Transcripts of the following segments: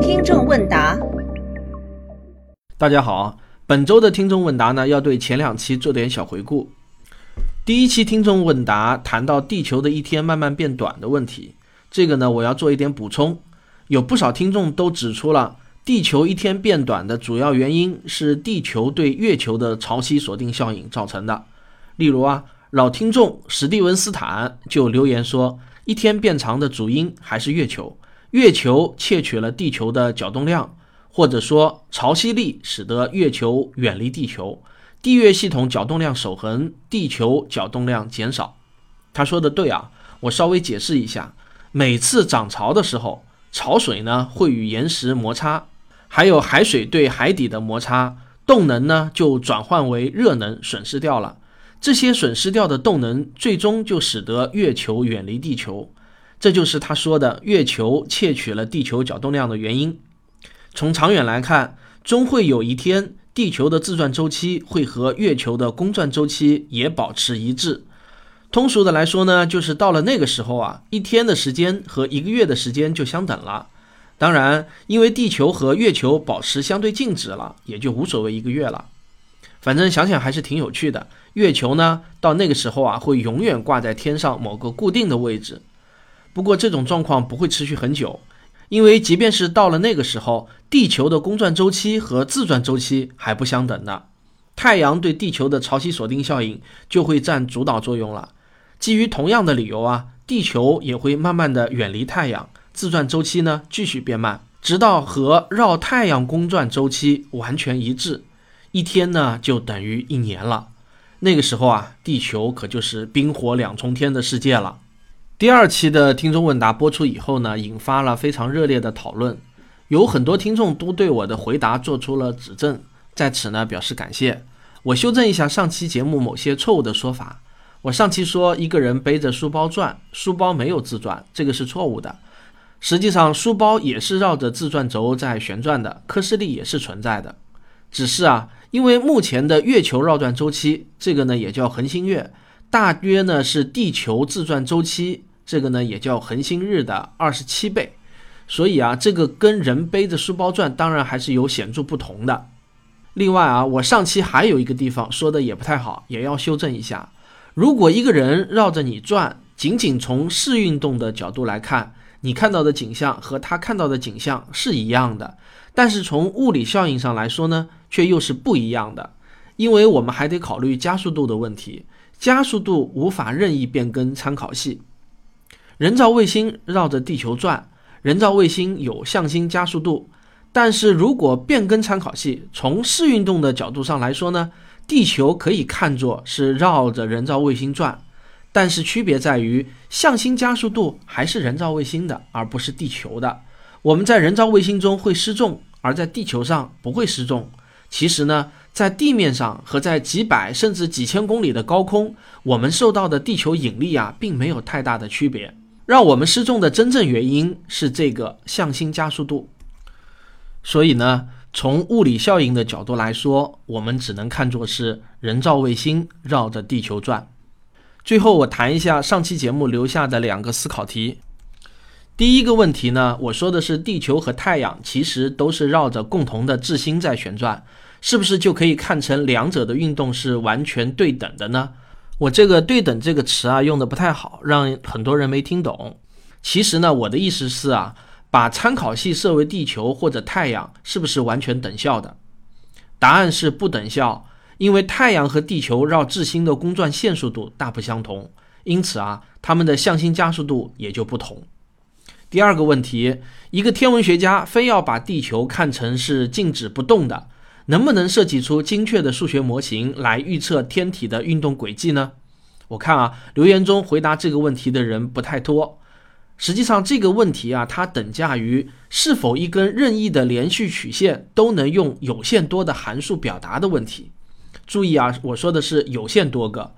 听众问答：大家好，本周的听众问答呢，要对前两期做点小回顾。第一期听众问答谈到地球的一天慢慢变短的问题，这个呢，我要做一点补充。有不少听众都指出了地球一天变短的主要原因是地球对月球的潮汐锁定效应造成的。例如啊，老听众史蒂文斯坦就留言说，一天变长的主因还是月球，月球窃取了地球的角动量，或者说潮汐力使得月球远离地球。地月系统角动量守恒，地球角动量减少。他说的对啊，我稍微解释一下。每次涨潮的时候，潮水呢会与岩石摩擦，还有海水对海底的摩擦，动能呢就转换为热能，损失掉了。这些损失掉的动能，最终就使得月球远离地球。这就是他说的月球窃取了地球角动量的原因。从长远来看，终会有一天。地球的自转周期会和月球的公转周期也保持一致。通俗的来说呢，就是到了那个时候啊，一天的时间和一个月的时间就相等了。当然，因为地球和月球保持相对静止了，也就无所谓一个月了。反正想想还是挺有趣的。月球呢，到那个时候啊，会永远挂在天上某个固定的位置。不过这种状况不会持续很久。因为即便是到了那个时候，地球的公转周期和自转周期还不相等呢。太阳对地球的潮汐锁定效应就会占主导作用了。基于同样的理由啊，地球也会慢慢的远离太阳，自转周期呢继续变慢，直到和绕太阳公转周期完全一致，一天呢就等于一年了。那个时候啊，地球可就是冰火两重天的世界了。第二期的听众问答播出以后呢，引发了非常热烈的讨论，有很多听众都对我的回答做出了指正，在此呢表示感谢。我修正一下上期节目某些错误的说法。我上期说一个人背着书包转，书包没有自转，这个是错误的。实际上，书包也是绕着自转轴在旋转的，科氏力也是存在的。只是啊，因为目前的月球绕转周期，这个呢也叫恒星月。大约呢是地球自转周期，这个呢也叫恒星日的二十七倍，所以啊，这个跟人背着书包转，当然还是有显著不同的。另外啊，我上期还有一个地方说的也不太好，也要修正一下。如果一个人绕着你转，仅仅从视运动的角度来看，你看到的景象和他看到的景象是一样的，但是从物理效应上来说呢，却又是不一样的，因为我们还得考虑加速度的问题。加速度无法任意变更参考系。人造卫星绕着地球转，人造卫星有向心加速度，但是如果变更参考系，从视运动的角度上来说呢，地球可以看作是绕着人造卫星转，但是区别在于向心加速度还是人造卫星的，而不是地球的。我们在人造卫星中会失重，而在地球上不会失重。其实呢。在地面上和在几百甚至几千公里的高空，我们受到的地球引力啊，并没有太大的区别。让我们失重的真正原因是这个向心加速度。所以呢，从物理效应的角度来说，我们只能看作是人造卫星绕着地球转。最后，我谈一下上期节目留下的两个思考题。第一个问题呢，我说的是地球和太阳其实都是绕着共同的质心在旋转。是不是就可以看成两者的运动是完全对等的呢？我这个“对等”这个词啊用的不太好，让很多人没听懂。其实呢，我的意思是啊，把参考系设为地球或者太阳，是不是完全等效的？答案是不等效，因为太阳和地球绕质心的公转线速度大不相同，因此啊，它们的向心加速度也就不同。第二个问题，一个天文学家非要把地球看成是静止不动的。能不能设计出精确的数学模型来预测天体的运动轨迹呢？我看啊，留言中回答这个问题的人不太多。实际上，这个问题啊，它等价于是否一根任意的连续曲线都能用有限多的函数表达的问题。注意啊，我说的是有限多个，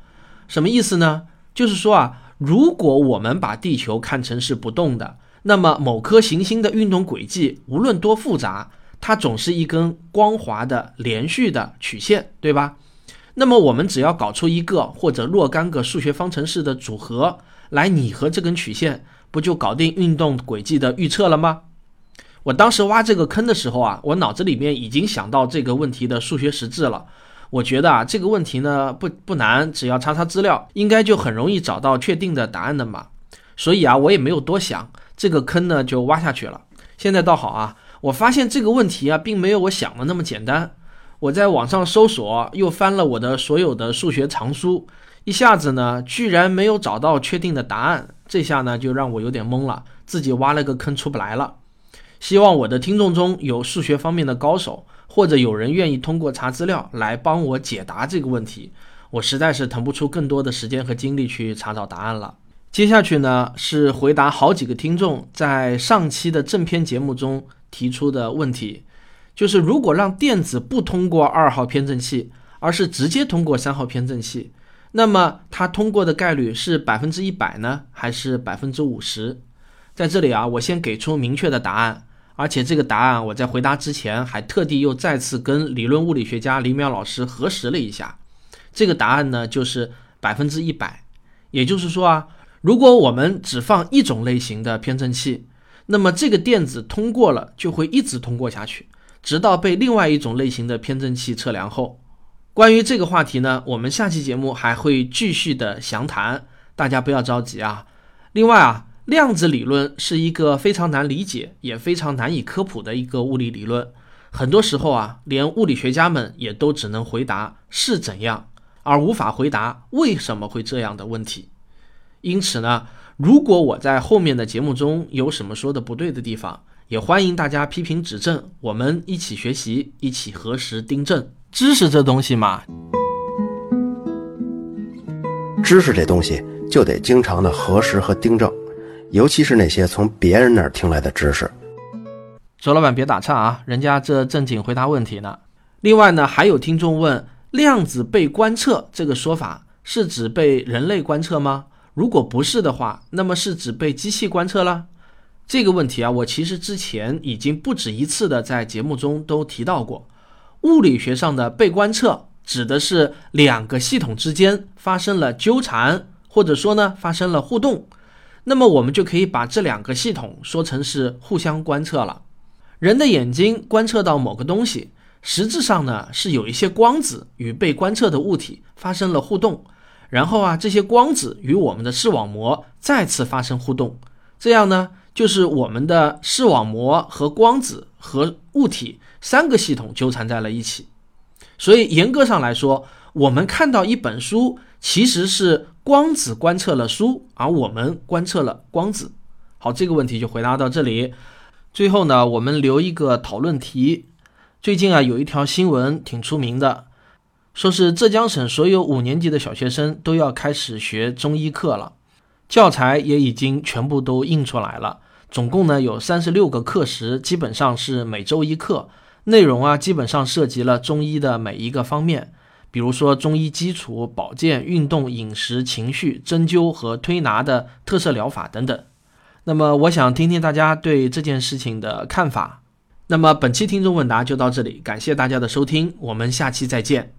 什么意思呢？就是说啊，如果我们把地球看成是不动的，那么某颗行星的运动轨迹无论多复杂。它总是一根光滑的连续的曲线，对吧？那么我们只要搞出一个或者若干个数学方程式的组合来拟合这根曲线，不就搞定运动轨迹的预测了吗？我当时挖这个坑的时候啊，我脑子里面已经想到这个问题的数学实质了。我觉得啊，这个问题呢不不难，只要查查资料，应该就很容易找到确定的答案的嘛。所以啊，我也没有多想，这个坑呢就挖下去了。现在倒好啊，我发现这个问题啊，并没有我想的那么简单。我在网上搜索，又翻了我的所有的数学藏书，一下子呢，居然没有找到确定的答案。这下呢，就让我有点懵了，自己挖了个坑出不来了。希望我的听众中有数学方面的高手，或者有人愿意通过查资料来帮我解答这个问题。我实在是腾不出更多的时间和精力去查找答案了。接下去呢，是回答好几个听众在上期的正片节目中提出的问题，就是如果让电子不通过二号偏振器，而是直接通过三号偏振器，那么它通过的概率是百分之一百呢，还是百分之五十？在这里啊，我先给出明确的答案。而且这个答案，我在回答之前还特地又再次跟理论物理学家李淼老师核实了一下。这个答案呢，就是百分之一百。也就是说啊，如果我们只放一种类型的偏振器，那么这个电子通过了就会一直通过下去，直到被另外一种类型的偏振器测量后。关于这个话题呢，我们下期节目还会继续的详谈，大家不要着急啊。另外啊。量子理论是一个非常难理解，也非常难以科普的一个物理理论。很多时候啊，连物理学家们也都只能回答是怎样，而无法回答为什么会这样的问题。因此呢，如果我在后面的节目中有什么说的不对的地方，也欢迎大家批评指正，我们一起学习，一起核实订正。知识这东西嘛，知识这东西就得经常的核实和订正。尤其是那些从别人那儿听来的知识，周老板别打岔啊，人家这正经回答问题呢。另外呢，还有听众问，量子被观测这个说法是指被人类观测吗？如果不是的话，那么是指被机器观测了？这个问题啊，我其实之前已经不止一次的在节目中都提到过。物理学上的被观测，指的是两个系统之间发生了纠缠，或者说呢发生了互动。那么我们就可以把这两个系统说成是互相观测了。人的眼睛观测到某个东西，实质上呢是有一些光子与被观测的物体发生了互动，然后啊这些光子与我们的视网膜再次发生互动，这样呢就是我们的视网膜和光子和物体三个系统纠缠在了一起。所以严格上来说，我们看到一本书其实是。光子观测了书，而我们观测了光子。好，这个问题就回答到这里。最后呢，我们留一个讨论题。最近啊，有一条新闻挺出名的，说是浙江省所有五年级的小学生都要开始学中医课了，教材也已经全部都印出来了。总共呢有三十六个课时，基本上是每周一课，内容啊基本上涉及了中医的每一个方面。比如说中医基础、保健、运动、饮食、情绪、针灸和推拿的特色疗法等等。那么，我想听听大家对这件事情的看法。那么，本期听众问答就到这里，感谢大家的收听，我们下期再见。